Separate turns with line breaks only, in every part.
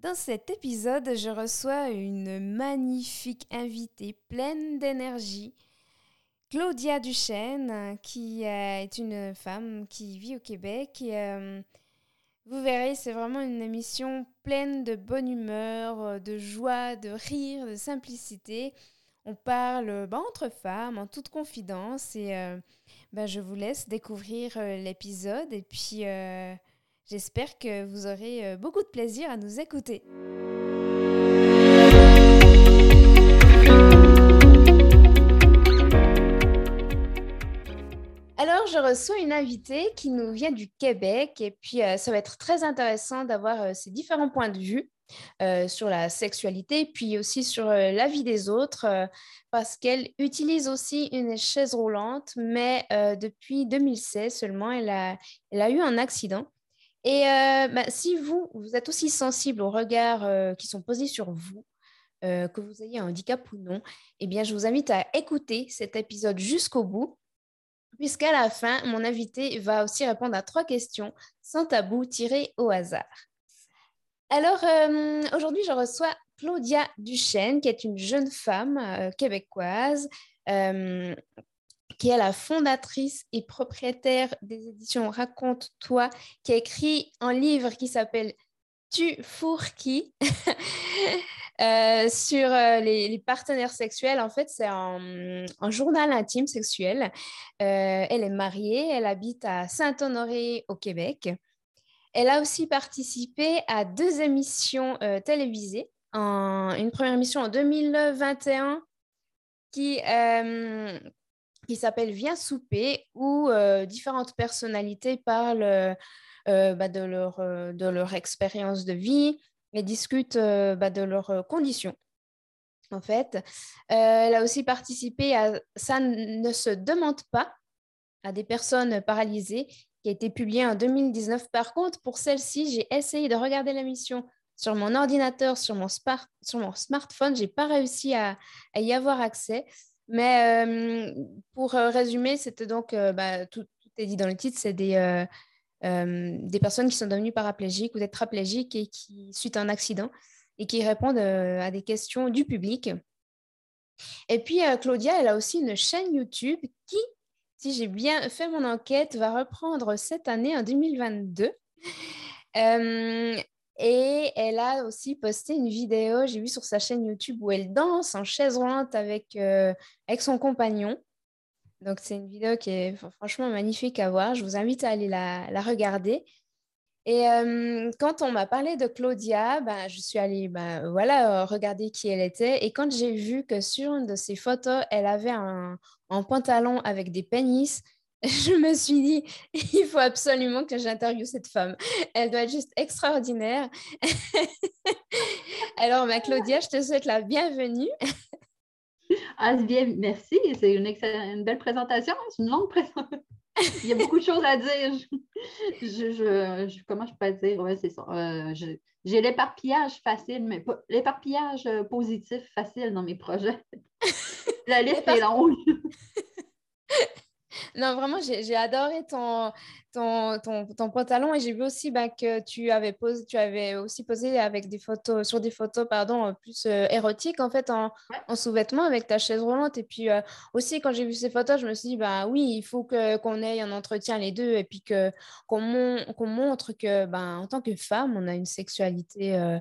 Dans cet épisode, je reçois une magnifique invitée pleine d'énergie, Claudia Duchesne, qui euh, est une femme qui vit au Québec. Euh, vous verrez, c'est vraiment une émission pleine de bonne humeur, de joie, de rire, de simplicité. On parle bah, entre femmes, en toute confidence. Et euh, bah, je vous laisse découvrir l'épisode. Et puis, j'espère que vous aurez beaucoup de plaisir à nous écouter. Alors, je reçois une invitée qui nous vient du Québec et puis euh, ça va être très intéressant d'avoir euh, ces différents points de vue euh, sur la sexualité, puis aussi sur la vie des autres, parce qu'elle utilise aussi une chaise roulante, mais depuis 2016 seulement, elle a eu un accident. Et bah, si vous, vous êtes aussi sensible aux regards qui sont posés sur vous, que vous ayez un handicap ou non, eh bien, je vous invite à écouter cet épisode jusqu'au bout puisqu'à la fin, mon invité va aussi répondre à trois questions sans tabou tirées au hasard. Alors, euh, aujourd'hui, je reçois Claudia Duchesne, qui est une jeune femme euh, québécoise, euh, qui est la fondatrice et propriétaire des éditions Raconte-toi, qui a écrit un livre qui s'appelle Tu fourres qui Euh, sur euh, les, partenaires sexuels, en fait, c'est un, journal intime sexuel. Euh, elle est mariée, elle habite à Saint-Honoré au Québec. Elle a aussi participé à deux émissions télévisées. une première émission en 2021 qui, qui s'appelle Viens souper, où différentes personnalités parlent bah, de, leur, de leur expérience de vie, et discutent euh, bah, de leurs euh, conditions. En fait, euh, elle a aussi participé à Ça ne se demande pas à des personnes paralysées qui a été publié en 2019. Par contre, pour celle-ci, j'ai essayé de regarder l'émission sur mon ordinateur, sur mon, sur mon smartphone. Je n'ai pas réussi à, y avoir accès. Mais pour résumer, c'était donc, bah, tout, est dit dans le titre, c'est des, euh, des personnes qui sont devenues paraplégiques ou tétraplégiques et qui, suite à un accident, et qui répondent euh, à des questions du public. Et puis, euh, Claudia, elle a aussi une chaîne YouTube qui, si j'ai bien fait mon enquête, va reprendre cette année, en 2022. Et elle a aussi posté une vidéo, j'ai vu sur sa chaîne YouTube, où elle danse en chaise roulante avec, avec son compagnon. Donc, c'est une vidéo qui est franchement magnifique à voir. Je vous invite à aller la, regarder. Et euh, quand on m'a parlé de Claudia, ben, je suis allée ben, voilà, regarder qui elle était. Et quand j'ai vu que sur une de ses photos, elle avait un, pantalon avec des pénis, je me suis dit, il faut absolument que j'interviewe cette femme. Elle doit être juste extraordinaire. Alors, ma Claudia, je te souhaite la bienvenue.
Ah, bien, merci. C'est une, une, belle présentation. C'est une longue présentation. Il y a beaucoup de choses à dire. Je, comment je peux dire? Oui, c'est ça. Euh, j'ai l'éparpillage facile, mais pas l'éparpillage euh, positif facile dans mes projets. La liste est longue.
Non, vraiment, j'ai adoré ton, ton, ton, pantalon et j'ai vu aussi bah, que tu avais, posé, tu avais aussi posé avec des photos, sur des photos pardon, plus euh, érotiques en fait, en, en sous-vêtements avec ta chaise roulante. Et puis euh, aussi, quand j'ai vu ces photos, je me suis dit, bah, oui, il faut qu'on ait un entretien les deux et puis qu'on montre que, bah, en tant que femme, on a une sexualité euh,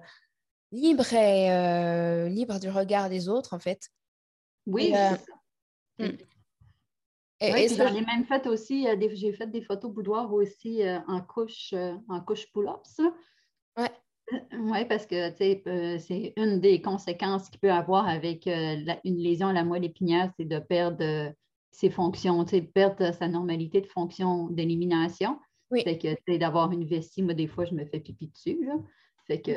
libre et libre du regard des autres en fait.
Oui, ça. Et, aussi, euh, j'ai fait des photos boudoir aussi euh, en couche, euh, en couche pull-ups.
Oui.
Oui, parce que c'est une des conséquences qu'il peut avoir avec une lésion à la moelle épinière, c'est de perdre ses fonctions, perdre sa normalité de fonction d'élimination.
Oui.
Fait que d'avoir une vessie, moi, des fois, je me fais pipi dessus. Là. Fait que,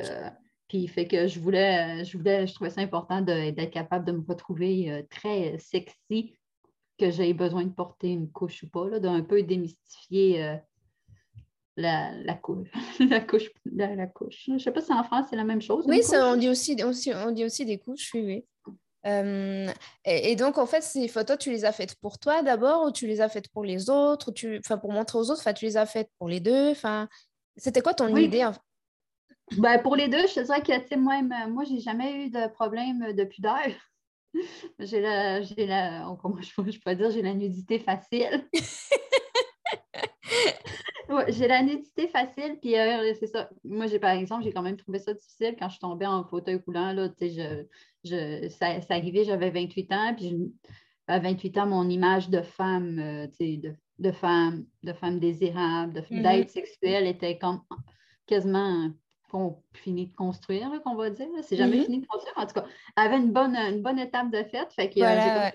puis, fait que je voulais, je voulais, je trouvais ça important d'être capable de me retrouver très sexy que j'ai besoin de porter une couche ou pas, d'un peu démystifier euh, la, la, couche. la, couche la, couche. Je ne sais pas si en France c'est la même chose.
Oui, ça, on, dit aussi, on dit aussi des couches, oui, oui. Euh, et, donc, en fait, ces photos, tu les as faites pour toi d'abord ou tu les as faites pour les autres, tu, enfin, pour montrer aux autres, enfin, tu les as faites pour les deux. Enfin, c'était quoi ton idée
Ben, pour les deux, je te dirais que, moi, moi j'ai jamais eu de problème de pudeur. J'ai la, j'ai la, comment je, je peux dire, j'ai la nudité facile. j'ai la nudité facile, puis euh, c'est ça. Moi, j'ai par exemple, j'ai quand même trouvé ça difficile quand je suis tombée en fauteuil coulant. Là, je, je, ça, ça arrivait, j'avais 28 ans, puis à 28 ans, mon image de femme, euh, de, de, femme, de femme désirable, mm-hmm. d'être sexuelle était comme quasiment fini de construire, qu'on va dire. C'est jamais mm-hmm. fini de construire. En tout cas, avait une bonne, une bonne étape de fête. Fait que euh,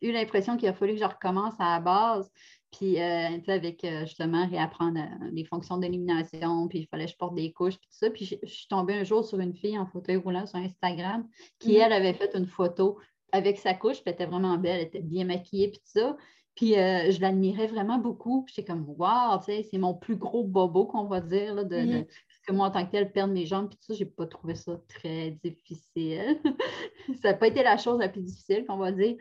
j'ai eu l'impression qu'il a fallu que je recommence à la base. Puis, euh, avec euh, justement réapprendre les fonctions d'élimination, puis il fallait que je porte des couches, puis tout ça. Puis, je, suis tombée un jour sur une fille en fauteuil roulant sur Instagram qui, mm-hmm. elle, avait fait une photo avec sa couche, puis elle était vraiment belle, elle était bien maquillée, puis tout ça. Puis, je l'admirais vraiment beaucoup. J'étais comme, wow, c'est mon plus gros bobo, qu'on va dire, là, de, mm-hmm que moi, en tant que telle, perdre mes jambes, puis tout ça, j'ai pas trouvé ça très difficile. ça n'a pas été la chose la plus difficile, qu'on va dire.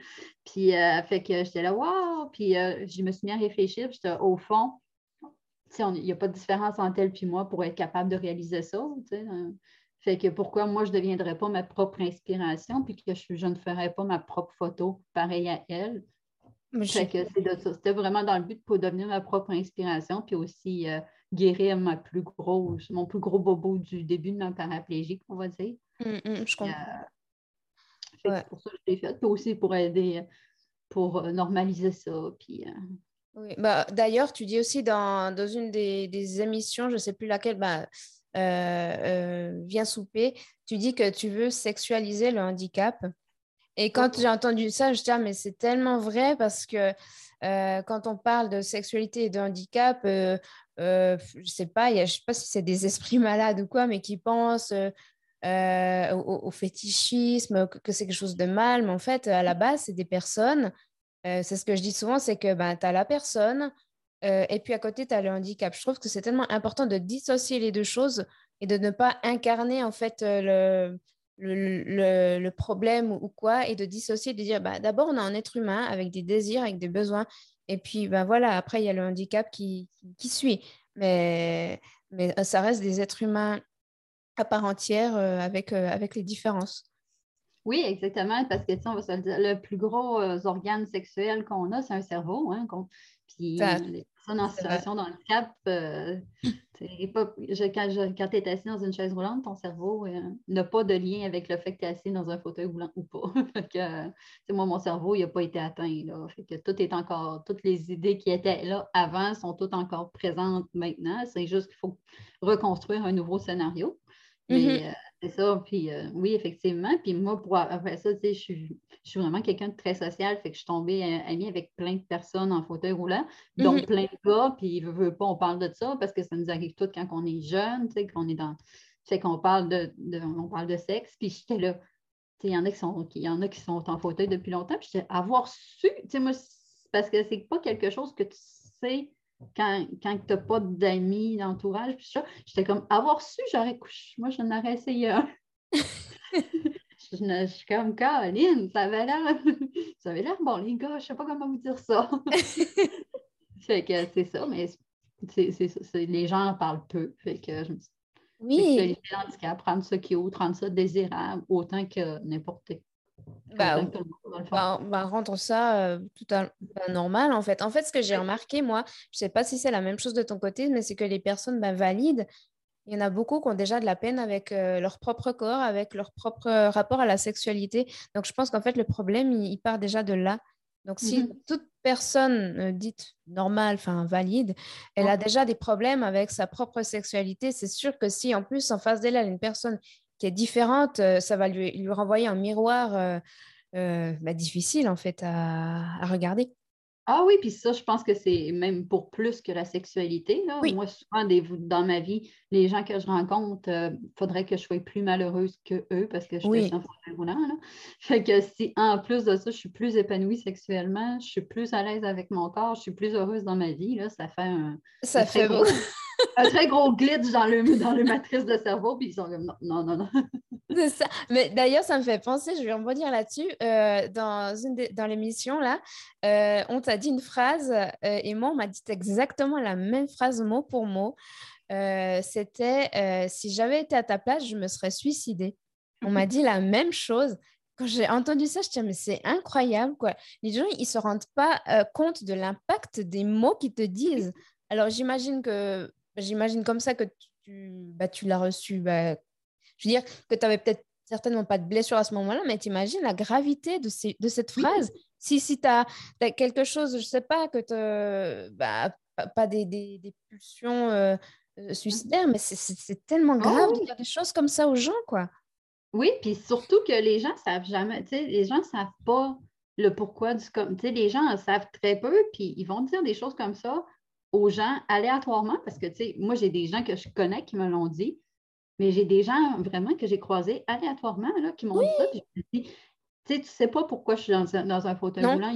Puis, euh, fait que j'étais là, wow! Puis, euh, je me suis mis à réfléchir, puis au fond, il n'y a pas de différence entre elle et moi pour être capable de réaliser ça. Hein. Fait que pourquoi moi, je ne deviendrais pas ma propre inspiration, puis que je, ne ferais pas ma propre photo pareille à elle? Fait que C'était vraiment dans le but de devenir ma propre inspiration, puis aussi euh, guérir ma plus grosse, mon plus gros bobo du début de ma paraplégique, on va dire.
Hum, je comprends.
Euh, c'est pour ça que je l'ai fait. Puis aussi pour aider, pour euh, normaliser ça. Puis, euh,
oui. bah, D'ailleurs, tu dis aussi dans, dans une des, des, émissions, je ne sais plus laquelle, bah, Viens souper, tu dis que tu veux sexualiser le handicap. Et quand j'ai entendu ça, je dis, ah, mais c'est tellement vrai parce que quand on parle de sexualité et de handicap, euh, je sais pas, je sais pas si c'est des esprits malades ou quoi, mais qui pensent euh, euh, au, fétichisme, que, c'est quelque chose de mal. Mais en fait, à la base, c'est des personnes. c'est ce que je dis souvent, c'est que ben, tu as la personne et puis à côté, tu as le handicap. Je trouve que c'est tellement important de dissocier les deux choses et de ne pas incarner en fait le, problème ou, quoi, et de dissocier, de dire bah, d'abord, on a un être humain avec des désirs, avec des besoins, et puis, ben voilà, après, il y a le handicap qui, qui suit. Mais, mais euh, ça reste des êtres humains à part entière euh, avec, euh, avec les différences.
Oui, exactement, parce que, on va se le dire, le plus gros organe sexuel qu'on a, c'est un cerveau. Hein, puis, personnes en situation de handicap, euh, pas, quand, tu es assis dans une chaise roulante, ton cerveau euh, n'a pas de lien avec le fait que tu es assis dans un fauteuil roulant ou pas. que, moi, mon cerveau, il n'a pas été atteint. Là. Fait que tout est encore, toutes les idées qui étaient là avant sont toutes encore présentes maintenant. C'est juste qu'il faut reconstruire un nouveau scénario. Mais mm-hmm. euh, c'est ça. Puis oui, effectivement. Puis moi, pour après ça, je suis je suis vraiment quelqu'un de très social, fait que je suis tombée euh, amie avec plein de personnes en fauteuil roulant, dont mhm. plein de gars, puis veut, veut pas, on parle de ça parce que ça nous arrive tout quand on est jeune, tu sais, qu'on est dans. Fait qu'on parle de, on parle de sexe, puis j'étais là. Il y, en a qui sont, y en a qui sont en fauteuil depuis longtemps, puis avoir su, tu sais, moi, parce que c'est pas quelque chose que tu sais quand, quand tu n'as pas d'amis, d'entourage, puis ça, j'étais comme avoir su, j'aurais couché. Moi, je n'aurais essayé un. je, suis comme Caroline, ça avait l'air. ça avait l'air bon, les gars, je sais pas comment vous dire ça. fait que c'est ça, mais les gens en parlent peu. Fait que je me dis.
Oui.
handicap, prendre ça qui est prendre ça désirable, autant que n'importe qui.
Bah, bah, bah, rendre ça euh, tout à, normal en fait. En fait, ce que j'ai remarqué, moi, je ne sais pas si c'est la même chose de ton côté, mais c'est que les personnes valides, il y en a beaucoup qui ont déjà de la peine avec euh, leur propre corps, avec leur propre euh, rapport à la sexualité. Donc, je pense qu'en fait, le problème, il, part déjà de là. Donc, si mhm. toute personne euh, dite normale, enfin valide, elle a déjà des problèmes avec sa propre sexualité, c'est sûr que si en plus en face d'elle, elle a une personne qui est différente, ça va lui, lui renvoyer un miroir bah, difficile en fait à regarder.
Ah oui, puis ça, je pense que c'est même pour plus que la sexualité. Moi, souvent, dans ma vie, les gens que je rencontre, il euh, faudrait que je sois plus malheureuse que eux parce que je suis oui. roulant. Fait que si en plus de ça, je suis plus épanouie sexuellement, je suis plus à l'aise avec mon corps, je suis plus heureuse dans ma vie, là, ça fait un.
Ça fait beau.
Un très gros glitch dans le, dans le matrice de cerveau, puis ils sont comme non, non, non.
C'est ça. Mais d'ailleurs, ça me fait penser, je vais rebondir là-dessus. Euh, dans, une dans l'émission, là, euh, on t'a dit une phrase euh, et moi, on m'a dit exactement la même phrase mot pour mot. c'était si j'avais été à ta place, je me serais suicidée. On m'a dit la même chose. Quand j'ai entendu ça, je me disais, mais c'est incroyable, quoi. Les gens, ils ne se rendent pas compte de l'impact des mots qu'ils te disent. Alors, j'imagine que, j'imagine comme ça que tu, bah, tu l'as reçu. Bah, je veux dire que tu n'avais peut-être certainement pas de blessure à ce moment-là, mais tu imagines la gravité de, ces, de cette phrase. Si, si tu as, quelque chose, je ne sais pas, que tu bah, pas, des, des, des pulsions euh, euh, suicidaires, mais c'est tellement oh grave de dire des choses comme ça aux gens, quoi.
Oui, puis surtout que les gens savent jamais, tu sais, les gens ne savent pas le pourquoi du comme, tu sais, les gens savent très peu, puis ils vont dire des choses comme ça aux gens aléatoirement, parce que, tu sais, moi, j'ai des gens que je connais qui me l'ont dit, mais j'ai des gens vraiment que j'ai croisés aléatoirement là, qui m'ont dit ça. Puis je me dis, tu sais, tu sais pas pourquoi je suis dans un, dans un fauteuil roulant.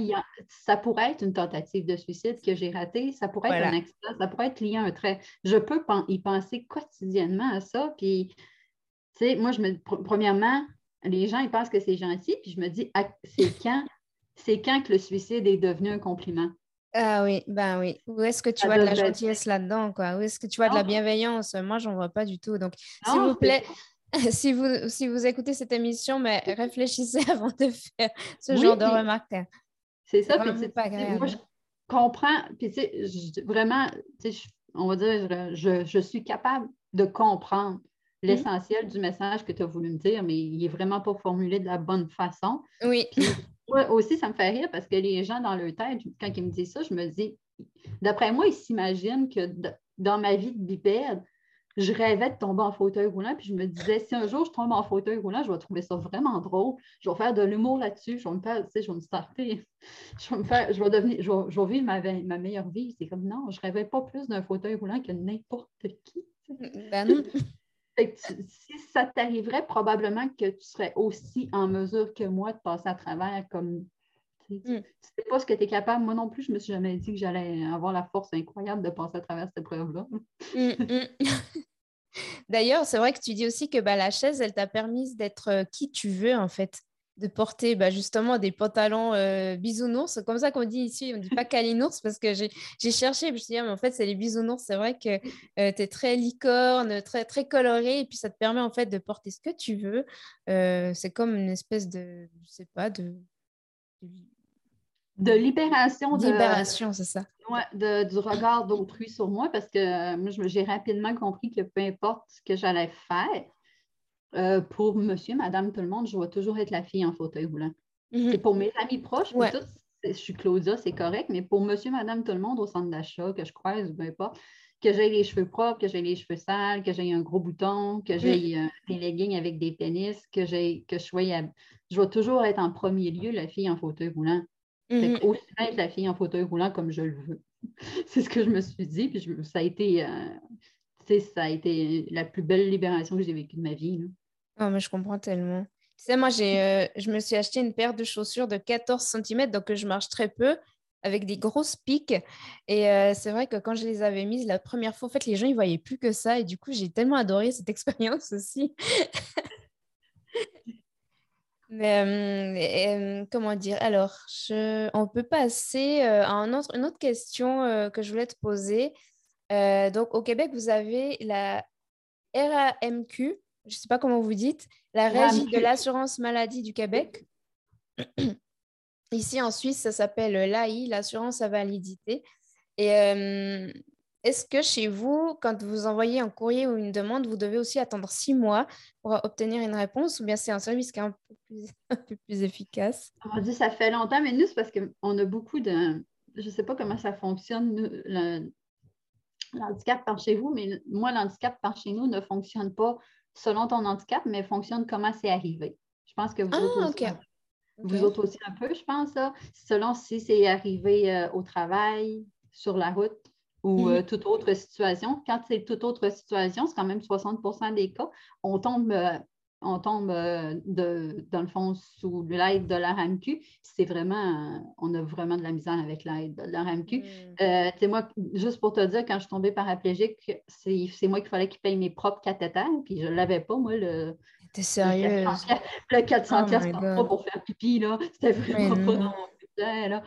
ça pourrait être une tentative de suicide que j'ai ratée. Ça pourrait être un accident. Ça pourrait être lié à un trait. Je peux y penser quotidiennement à ça. Puis, tu sais, moi, je me premièrement, les gens, ils pensent que c'est gentil. Puis je me dis, c'est quand, c'est quand que le suicide est devenu un compliment?
Ah oui, ben oui. Où est-ce que tu vois de la gentillesse là-dedans, quoi? Où est-ce que tu vois de la bienveillance? Moi, j'en vois pas du tout. Donc, s'il vous plaît, si vous, si vous écoutez cette émission, mais réfléchissez avant de faire ce genre de remarques.
C'est ça, puis pas Moi, je comprends, puis tu sais, vraiment, on va dire, je, je, suis capable de comprendre mmh. l'essentiel du message que tu as voulu me dire, mais il n'est vraiment pas formulé de la bonne façon.
Oui.
Aussi, ça me fait rire parce que les gens dans leur tête, quand ils me disent ça, je me dis, d'après moi, ils s'imaginent que dans ma vie de bipède, je rêvais de tomber en fauteuil roulant, puis je me disais, si un jour je tombe en fauteuil roulant, je vais trouver ça vraiment drôle. Je vais faire de l'humour là-dessus, je vais me faire, tu sais, je vais me starter, je vais me faire, je vais devenir, je vais, vivre ma, meilleure vie. C'est comme non, je rêvais pas plus d'un fauteuil roulant que n'importe qui. Ben. Si ça t'arriverait, probablement que tu serais aussi en mesure que moi de passer à travers comme. Tu ne mm. sais pas ce que tu es capable. Moi non plus, je ne me suis jamais dit que j'allais avoir la force incroyable de passer à travers cette épreuve-là. Mm, mm.
D'ailleurs, c'est vrai que tu dis aussi que bah, la chaise, elle t'a permis d'être euh, qui tu veux, en fait de porter bah, justement des pantalons euh, bisounours. comme ça qu'on dit ici, on ne dit pas calinours parce que j'ai cherché, je me suis dit, ah, mais en fait, c'est les bisounours. C'est vrai que euh, tu es très licorne, très, très coloré, et puis ça te permet en fait de porter ce que tu veux. Euh, c'est comme une espèce de, je sais pas, de.
De libération.
De, libération, c'est ça.
Ouais, de, du regard d'autrui sur moi parce que moi, j'ai rapidement compris que peu importe ce que j'allais faire, euh, pour monsieur, madame, tout le monde, je vais toujours être la fille en fauteuil roulant. Mhm. C'est pour mes amis proches, je suis Claudia, c'est correct, mais pour monsieur, madame, tout le monde au centre d'achat, que je croise ou peu importe, que j'ai les cheveux propres, que j'ai les cheveux sales, que j'ai un gros bouton, que j'ai mhm. des leggings avec des pénis, que, que je sois. Je vais toujours être en premier lieu la fille en fauteuil roulant. Mhm. aussi être la fille en fauteuil roulant comme je le veux. c'est ce que je me suis dit, puis ça a été. Euh, ça a été la plus belle libération que j'ai vécue de ma vie.
Oh, mais je comprends tellement. Tu sais, moi, euh, je me suis acheté une paire de chaussures de 14 cm, donc je marche très peu, avec des grosses piques. Et euh, c'est vrai que quand je les avais mises la première fois, en fait, les gens, ils voyaient plus que ça. Et du coup, j'ai tellement adoré cette expérience aussi. Mais comment dire? Alors, on peut passer à un autre, une autre question que je voulais te poser. donc, au Québec, vous avez la RAMQ, je ne sais pas comment vous dites, la Régie de l'assurance maladie du Québec. Ici en Suisse, ça s'appelle l'AI, l'assurance à validité. Et euh, est-ce que chez vous, quand vous envoyez un courrier ou une demande, vous devez aussi attendre six mois pour obtenir une réponse ou bien c'est un service qui est un peu plus, un peu plus efficace?
On dit ça fait longtemps, mais nous, c'est parce qu'on a beaucoup de. Je ne sais pas comment ça fonctionne, l'handicap par chez vous, mais moi, l'handicap par chez nous ne fonctionne pas selon ton handicap, mais fonctionne comment c'est arrivé. Je pense que vous, autres, aussi, ah, vous autres aussi un peu, je pense, selon si c'est arrivé euh, au travail, sur la route ou euh, mhm. toute autre situation. Quand c'est toute autre situation, c'est quand même 60% des cas, on tombe euh, on tombe euh, de, dans le fond sous l'aide de la RAMQ, c'est vraiment, on a vraiment de la misère avec l'aide de la RAMQ. Mm. Euh, moi, juste pour te dire, quand je suis tombée paraplégique, c'est moi qu'il fallait qu'il paye mes propres cathéters, puis je ne l'avais pas, moi, le.
T'es sérieuse?
Le 400 oh pas pour faire pipi, là. C'était vraiment pas dans mon budget, là.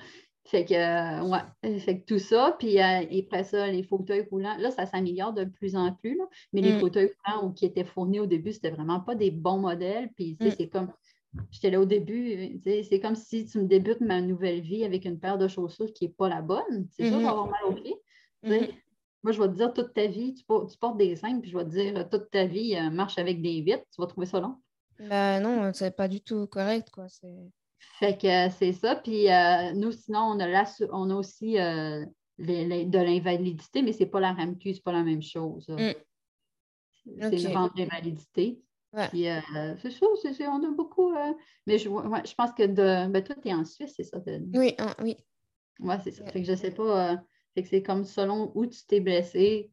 Fait que, euh, ouais, fait que tout ça, puis euh, après ça, les fauteuils roulants, là, ça s'améliore de plus en plus, mais les mm. fauteuils roulants qui étaient fournis au début, c'était vraiment pas des bons modèles, puis mm. c'est comme, j'étais là au début, c'est comme si tu me débutes ma nouvelle vie avec une paire de chaussures qui n'est pas la bonne, c'est sûr, ça va avoir mal au pied. Mm-hmm. Moi, je vais te dire toute ta vie, tu, portes des cinq, puis je vais te dire toute ta vie, euh, marche avec des vitres, tu vas trouver ça long.
Ben non, c'est pas du tout correct, quoi.
Fait que euh, c'est ça. Puis euh, nous, sinon, on a, on a aussi de l'invalidité, mais c'est pas la RAMQ, c'est pas la même chose. Mm. C'est une vente d'invalidité. Puis c'est ça, on a beaucoup. mais je, je, pense que de. Ben, toi, tu es en Suisse, c'est ça?
Oui, oui.
Oui, c'est ça. Fait que je sais pas c'est comme selon où tu t'es blessé.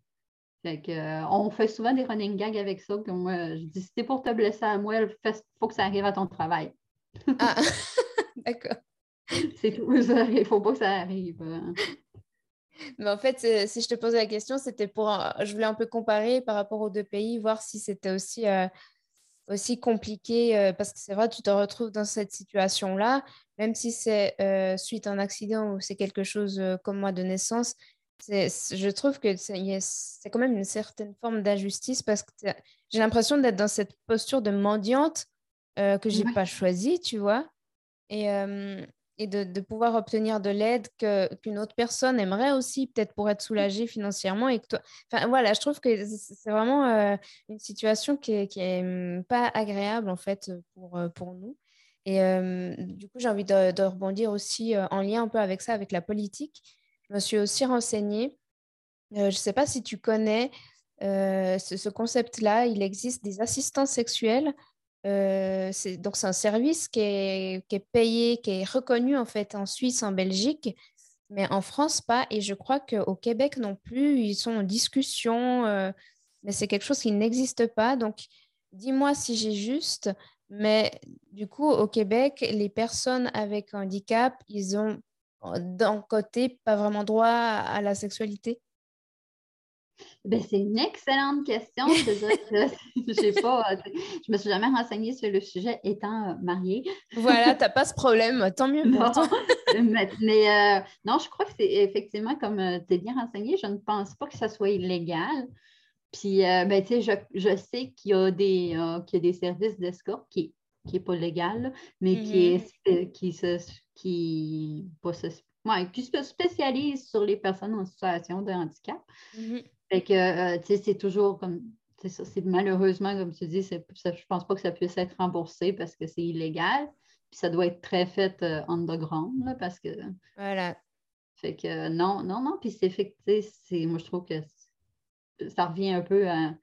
Euh, on fait souvent des running gags avec ça. Comme moi, je dis, si t'es pour te blesser à moi, il faut que ça arrive à ton travail.
Ah, d'accord.
C'est tout. Il faut pas que ça arrive.
Mais en fait, euh, si je te pose la question, c'était pour. Je voulais un peu comparer par rapport aux deux pays, voir si c'était aussi, euh, aussi compliqué, parce que c'est vrai, tu te retrouves dans cette situation-là, même si c'est euh, suite à un accident ou c'est quelque chose euh, comme moi de naissance, je trouve que c'est quand même une certaine forme d'injustice parce que j'ai l'impression d'être dans cette posture de mendiante euh, que je n'ai pas choisie, tu vois, et, et de, de, pouvoir obtenir de l'aide qu'une autre personne aimerait aussi, peut-être pour être soulagée financièrement. Et que toi... enfin, voilà, je trouve que c'est vraiment une situation qui n'est qui est hum, pas agréable en fait pour, pour nous. Et du coup, j'ai envie de, rebondir aussi en lien un peu avec ça, avec la politique. Je me suis aussi renseignée. je ne sais pas si tu connais ce, concept-là. Il existe des assistants sexuels. C'est, donc, c'est un service qui est, payé, qui est reconnu en fait en Suisse, en Belgique, mais en France pas. Et je crois qu'au Québec non plus, ils sont en discussion, mais c'est quelque chose qui n'existe pas. Donc, dis-moi si j'ai juste. Mais du coup, au Québec, les personnes avec handicap, ils ont d'un côté pas vraiment droit à la sexualité?
Ben, c'est une excellente question. Je pas, je me suis jamais renseignée sur le sujet étant euh, mariée.
Voilà, tu n'as pas ce problème, tant mieux
mais, euh, non, je crois que c'est effectivement, comme euh, tu es bien renseignée, je ne pense pas que ça soit illégal. Puis, euh, ben, je, je, sais qu'il y, a des, euh, des services d'escorte qui n'est pas légal, mais qui, est, qui, se, qui, se, spécialise sur les personnes en situation de handicap. Mm-hmm. Fait que, euh, c'est toujours comme, c'est ça, malheureusement, comme tu dis, je ne pense pas que ça puisse être remboursé parce que c'est illégal. Puis ça doit être très fait underground, là, parce que.
Voilà.
Fait que non, non, non. Puis c'est fait c'est, moi, je trouve que ça revient un peu à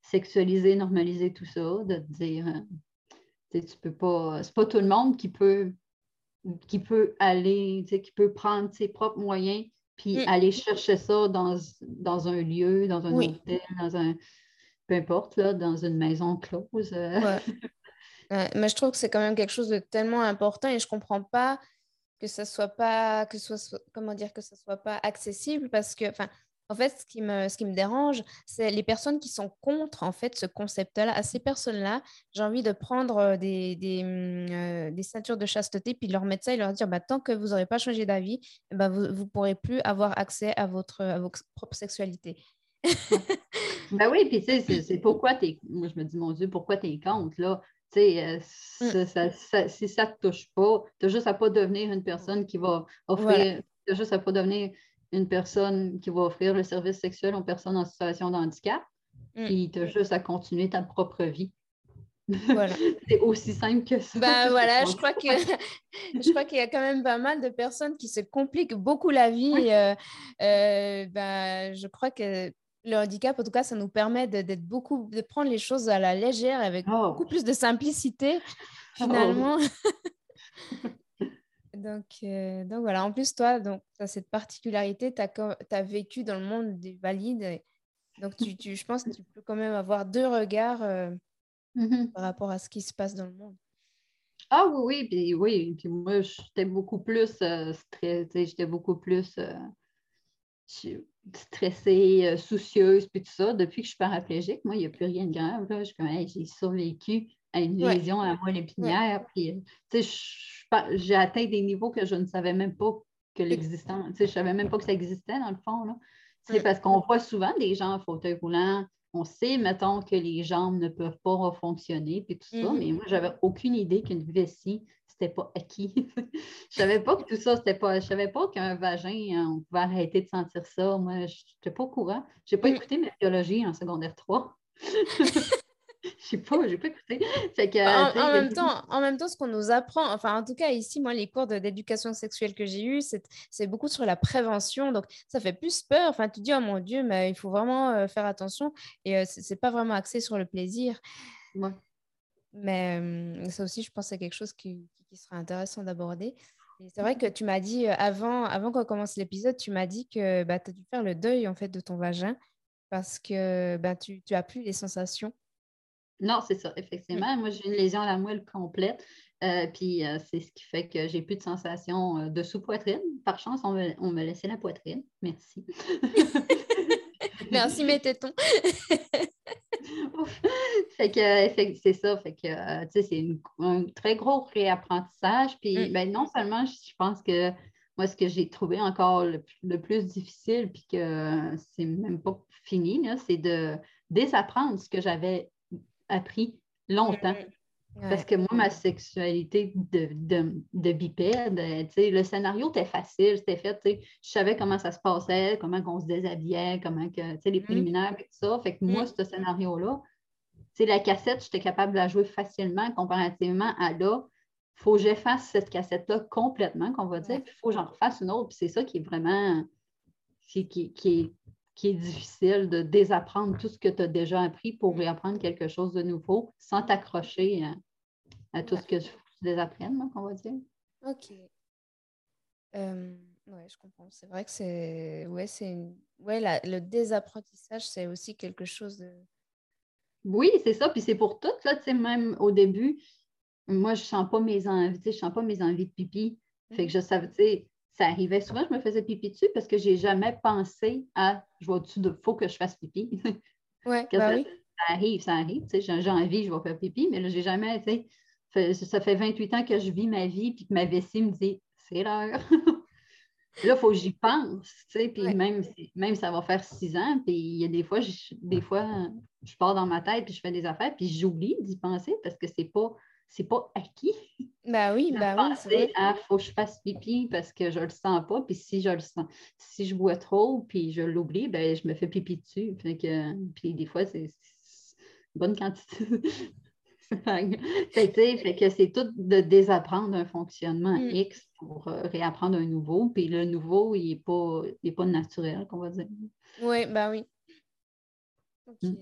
sexualiser, normaliser tout ça, de dire, euh, tu peux pas, c'est pas tout le monde qui peut, qui peut aller, qui peut prendre ses propres moyens puis mm. aller chercher ça dans, dans, un lieu, dans un hôtel, dans un, peu importe, là, dans une maison close.
Euh. mais je trouve que c'est quand même quelque chose de tellement important et je comprends pas que ça soit pas, que ce soit, comment dire, que ça soit pas accessible parce que, enfin, en fait, ce qui me, ce qui me dérange, c'est les personnes qui sont contre en fait ce concept-là. À ces personnes-là, j'ai envie de prendre euh, des, des, mmh, euh, des, ceintures de chasteté, puis leur mettre ça et leur dire bah, tant que vous n'aurez pas changé d'avis, bah, vous ne pourrez plus avoir accès à votre, à votre propre sexualité.
ben oui, puis tu sais, c'est pourquoi tu es. Moi, je me dis, mon Dieu, pourquoi tu es contre, là? Tu sais, euh, mmh. si ça ne te touche pas, tu n'as juste à pas devenir une personne qui va offrir. Tu juste à pas devenir une personne qui va offrir le service sexuel aux personnes en situation de handicap, mm. puis tu as juste à continuer ta propre vie. Voilà. c'est aussi simple que ça.
Ben voilà, je crois que je crois qu'il y a quand même pas mal de personnes qui se compliquent beaucoup la vie. Euh, euh, ben, je crois que le handicap, en tout cas, ça nous permet d'être beaucoup, de prendre les choses à la légère avec oh. beaucoup plus de simplicité oh. Donc, euh, donc voilà, en plus, toi, tu as cette particularité, tu as, vécu dans le monde des valides. donc, tu, je pense que tu peux quand même avoir deux regards euh, mm-hmm. par rapport à ce qui se passe dans le monde.
Ah oui, oui, puis oui. Puis moi, j'étais beaucoup plus euh, stressée, j'étais beaucoup plus stressée, soucieuse, puis tout ça. Depuis que je suis paraplégique, moi, il n'y a plus rien de grave. J'ai survécu à une lésion à la moelle épinière. Puis, j'ai atteint des niveaux que je ne savais même pas que l'existant. Je ne savais même pas que ça existait, dans le fond. C'est parce qu'on voit souvent des gens en fauteuil roulant. On sait, mettons, que les jambes ne peuvent pas fonctionner, puis tout ça, mm-hmm. mais moi, j'avais aucune idée qu'une vessie, c'était pas acquis. je savais pas que tout ça, c'était pas. Je savais pas qu'un vagin, on pouvait arrêter de sentir ça. Moi, je n'étais pas au courant. Je n'ai pas mm. écouté ma biologie en secondaire 3. Je sais pas, j'ai pas écouté.
en, même temps, en même temps, ce qu'on nous apprend, enfin en tout cas ici, moi, les cours d'éducation sexuelle que j'ai eus, c'est beaucoup sur la prévention. Donc ça fait plus peur. Enfin, tu dis, oh mon Dieu, mais il faut vraiment euh, faire attention. Et euh, c'est pas vraiment axé sur le plaisir. Mais euh, ça aussi, je pense, c'est quelque chose qui, qui serait intéressant d'aborder. C'est vrai que tu m'as dit avant, avant qu'on commence l'épisode, tu m'as dit que bah, tu as dû faire le deuil en fait de ton vagin parce que bah, tu, tu as plus les sensations.
Non, c'est ça, effectivement. Moi, j'ai une lésion à la moelle complète. Euh, puis euh, c'est ce qui fait que j'ai plus de sensation euh, de sous-poitrine. Par chance, on me, on me laissait la poitrine. Merci.
Merci, mes tétons.
fait que, c'est ça. Fait que, c'est un très gros réapprentissage. Puis, mm. ben, non seulement, je pense que moi, ce que j'ai trouvé encore le, plus difficile, puis que c'est même pas fini, c'est de désapprendre ce que j'avais appris longtemps. Mm. Parce que moi, ma sexualité de, de, bipède, euh, le scénario était facile, c'était fait, je savais comment ça se passait, comment on se déshabillait, comment que, les mm. préliminaires et tout ça. Fait que moi, mm. ce scénario-là, la cassette, j'étais capable de la jouer facilement comparativement à là. Il faut que j'efface cette cassette-là complètement, qu'on va dire, puis il faut que j'en refasse une autre. Puis c'est ça qui est vraiment qui, qui, qui, est qui est difficile de désapprendre tout ce que tu as déjà appris pour mm. réapprendre quelque chose de nouveau sans t'accrocher à, tout ce que tu désapprennes, on va dire.
OK. Euh, oui, je comprends. C'est vrai que c'est. Ouais, c'est ouais, le désapprentissage, c'est aussi quelque chose de.
Oui, c'est ça. Puis c'est pour tout, là, tu sais, même au début, moi, je ne sens pas mes envies, je sens pas mes envies de pipi. Fait que je savais, tu sais, ça arrivait souvent, je me faisais pipi dessus parce que je n'ai jamais pensé à je vois dessus de faut que je fasse pipi?
Ouais, bah ça,
oui. ça, arrive, ça arrive. J'ai envie, je vais faire pipi, mais là, j'ai jamais, sais, ça fait 28 ans que je vis ma vie puis que ma vessie me dit c'est l'heure. là, il faut que j'y pense, tu sais, puis même, même ça va faire six ans, puis il y a des fois, je, des fois, je pars dans ma tête puis je fais des affaires, puis j'oublie d'y penser parce que c'est pas c'est pas acquis.
Ben oui, ben oui.
Il faut que je fasse pipi parce que je le sens pas. Puis si je le sens, si je bois trop puis je l'oublie, ben je me fais pipi dessus. puis des fois, c'est bonne quantité. fait, que c'est tout de désapprendre un fonctionnement mm. X pour euh, réapprendre un nouveau. Puis le nouveau, il n'est pas, pas naturel, qu'on va dire.
Oui, ben oui. Mm.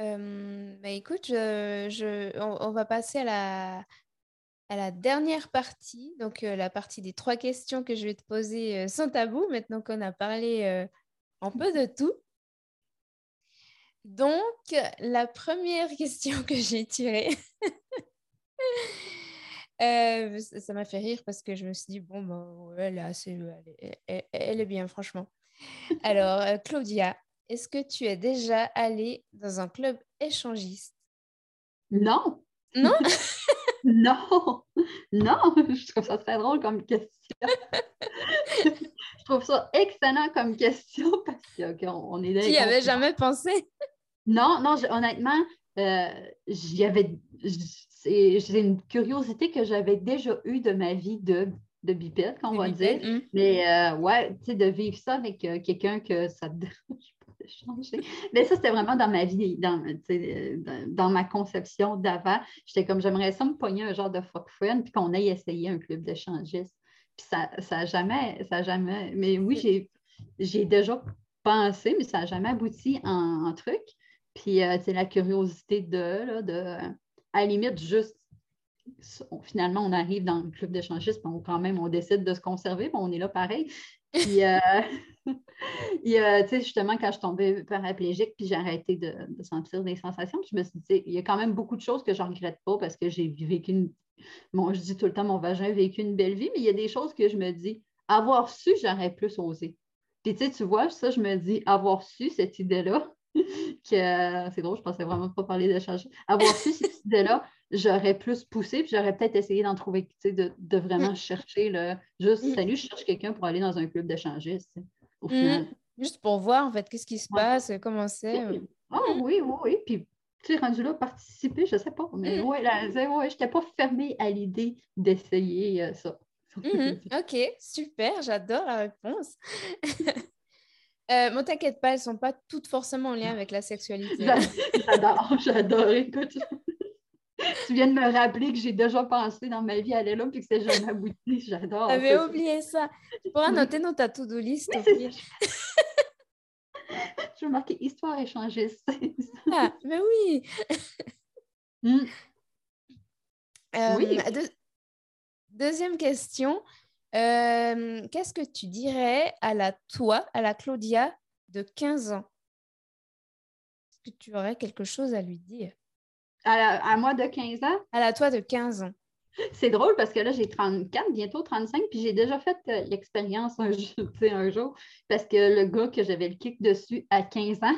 Euh, bah, écoute, on, va passer à la, dernière partie, donc euh, la partie des trois questions que je vais te poser euh, sans tabou, maintenant qu'on a parlé un peu de tout. Donc, la première question que j'ai tirée, ça m'a fait rire parce que je me suis dit, bon, ben, est assez, elle est bien, franchement. Alors, Claudia, est-ce que tu es déjà allée dans un club échangiste?
Non.
Non?
non. Non. Je trouve ça très drôle comme question. je trouve ça excellent comme question parce qu'on est
Tu n'y avais jamais pensé?
non, non, honnêtement, euh. C'est une curiosité que j'avais déjà eue de ma vie de de bipède, qu'on va dire. Hum. Mais euh, ouais, tu sais, de vivre ça avec euh, quelqu'un que ça te dérange changer. Mais ça, c'était vraiment dans ma vie, dans, dans ma conception d'avant. J'étais comme, j'aimerais ça me pogner un genre de fuck friend, puis qu'on aille essayer un club d'échangistes. Puis ça n'a ça jamais, ça jamais. Mais oui, j'ai déjà pensé, mais ça n'a jamais abouti en, truc. Puis, euh, la curiosité de, de, à la limite, juste finalement, on arrive dans le club d'échangistes, on, quand même, on décide de se conserver, on est là pareil. Puis, euh, tu sais, justement, quand je tombais paraplégique, puis j'ai arrêté de, sentir des sensations, je me suis dit, il y a quand même beaucoup de choses que je ne regrette pas parce que j'ai vécu une. Bon, je dis tout le temps, mon vagin a vécu une belle vie, mais il y a des choses que je me dis, avoir su, j'aurais plus osé. Puis, tu sais, tu vois, ça, je me dis, avoir su cette idée-là, que c'est drôle, je pensais vraiment pas parler de changer. Avoir su ces idées-là, j'aurais plus poussé, puis j'aurais peut-être essayé d'en trouver, de, de vraiment mm. chercher le juste mm. salut, je cherche quelqu'un pour aller dans un club d'échangistes. Au mm. final.
Juste pour voir en fait qu'est-ce qui se passe, comment c'est.
Ah oui, oui, oui. Puis tu es rendu là, participer, je sais pas. Mais ouais, je n'étais pas fermée à l'idée d'essayer euh, ça.
Ok, super, j'adore la réponse. Euh, bon, t'inquiète pas, elles sont pas toutes forcément en lien avec la sexualité.
J'adore, j'adore. Écoute, tu viens de me rappeler que j'ai déjà pensé dans ma vie à aller là puis que c'est jamais abouti. J'adore.
J'avais oublié ça. Tu pourras noter dans ta to-do list.
Je vais marquer histoire échangiste.
ah, mais oui. Mm. Euh, oui. deuxième question. Euh, qu'est-ce que tu dirais à la toi, à la Claudia de 15 ans? Est-ce que tu aurais quelque chose à lui dire?
À, moi de 15 ans?
À la toi de 15 ans.
C'est drôle parce que là, j'ai 34, bientôt 35, puis j'ai déjà fait euh, l'expérience un, un jour parce que le gars que j'avais le kick dessus à 15 ans,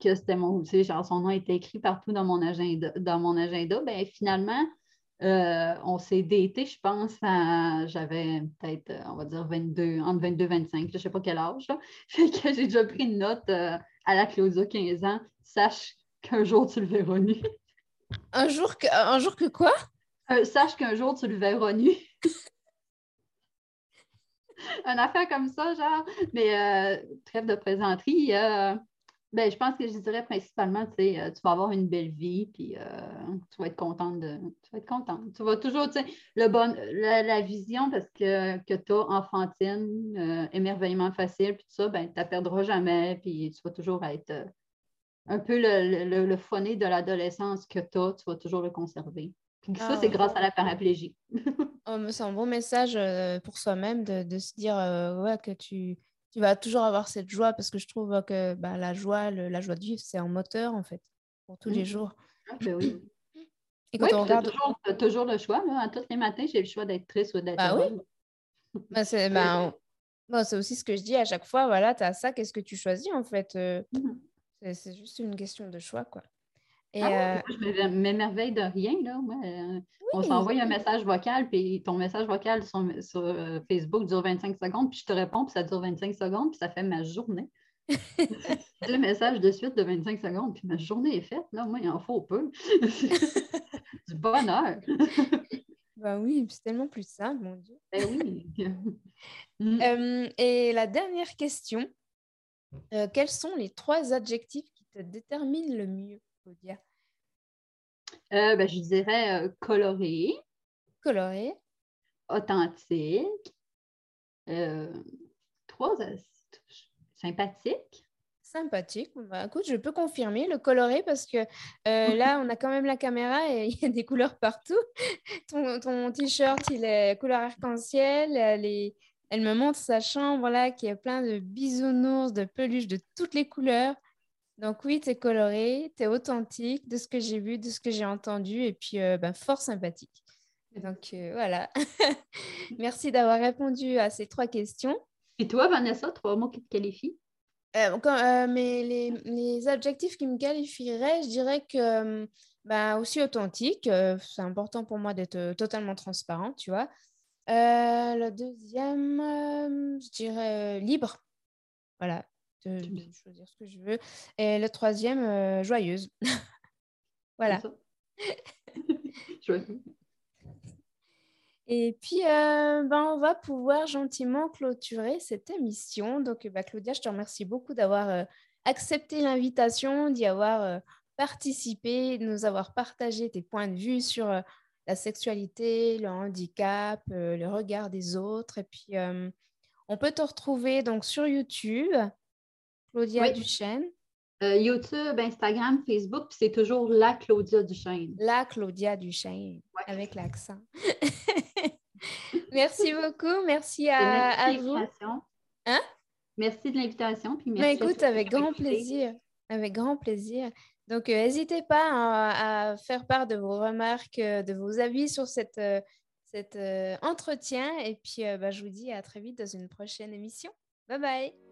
que c'était mon, tu sais, genre son nom était écrit partout dans mon agenda, dans mon agenda, ben finalement, euh, on s'est daté, je pense, j'avais peut-être, on va dire, 22, entre 22 et 25, je ne sais pas quel âge. Fait que j'ai déjà pris une note euh, à la Claudia, 15 ans. Sache qu'un jour, tu le verras nu.
Un jour que, un jour que quoi?
Euh, sache qu'un jour, tu le verras nu. Une affaire comme ça, genre. Mais trêve de présenterie, ben, je pense que je dirais principalement, tu sais, euh, tu vas avoir une belle vie, puis euh, tu vas être contente de. Tu vas être contente. Tu vas toujours, tu sais, le bon, la, vision parce que, que tu as enfantine, euh, émerveillement facile, puis tout ça, ben, tu ne perdras jamais, puis tu vas toujours être un peu le, le, le de l'adolescence que tu as, tu vas toujours le conserver. Puis ça, c'est ah. grâce à la paraplégie.
oh, c'est un bon message pour soi-même de, de, se dire ouais, que tu tu vas toujours avoir cette joie parce que je trouve que bah, la joie, la joie de vivre, c'est un moteur en fait pour tous les mmh. jours.
Ah, ben oui. Et quand on regarde. Toujours, toujours, le choix. Là. Tous les matins, j'ai le choix d'être triste ou d'être bah, oui.
bah, c'est bah, aussi ce que je dis à chaque fois. Voilà, tu as ça, qu'est-ce que tu choisis en fait euh, mmh. C'est juste une question de choix. quoi.
Et ah euh... Je m'émerveille de rien. Là. Euh, on s'envoie un message vocal, puis ton message vocal sur, sur euh, Facebook dure 25 secondes, puis je te réponds, puis ça dure 25 secondes, puis ça fait ma journée. Deux messages de suite de 25 secondes, puis ma journée est faite. Là, moi, il en faut peu. du bonheur.
ben oui, c'est tellement plus simple, mon Dieu.
Ben oui.
Mm. Euh, et la dernière question, quels sont les trois adjectifs qui te déterminent le mieux, Claudia?
Euh, ben, je dirais euh, coloré.
Coloré.
Authentique. Euh, trois, sympathique.
Sympathique. Bah, écoute, je peux confirmer le coloré parce que là, on a quand même la caméra et il y a des couleurs partout. ton, ton t-shirt, il est couleur arc-en-ciel. Elle, elle me montre sa chambre là qui est plein de bisounours, de peluches de toutes les couleurs. Donc oui, tu es coloré, tu es authentique de ce que j'ai vu, de ce que j'ai entendu, et puis euh, ben, fort sympathique. Donc euh, voilà. Merci d'avoir répondu à ces trois questions.
Et toi, Vanessa, trois mots qui te qualifient?
Euh, mais les, adjectifs qui me qualifieraient, je dirais que ben, aussi authentique. c'est important pour moi d'être totalement transparent, tu vois. Le deuxième, je dirais libre. Voilà, de, choisir ce que je veux. Et le troisième, euh, joyeuse. voilà. Et puis, euh, ben, on va pouvoir gentiment clôturer cette émission. Donc, bah, Claudia, je te remercie beaucoup d'avoir euh, accepté l'invitation, d'y avoir participé, de nous avoir partagé tes points de vue sur la sexualité, le handicap, le regard des autres. Et puis, on peut te retrouver donc sur YouTube, Claudia Duchesne.
Euh, YouTube, Instagram, Facebook, c'est toujours la Claudia Duchesne.
La Claudia Duchesne, avec l'accent. merci beaucoup. Merci à, vous. Hein?
Merci de l'invitation.
Mais écoute, avec grand plaisir. Avec grand plaisir. Donc, euh, n'hésitez pas à, faire part de vos remarques, euh, de vos avis sur cette, cet entretien. Et puis, bah, je vous dis à très vite dans une prochaine émission. Bye bye.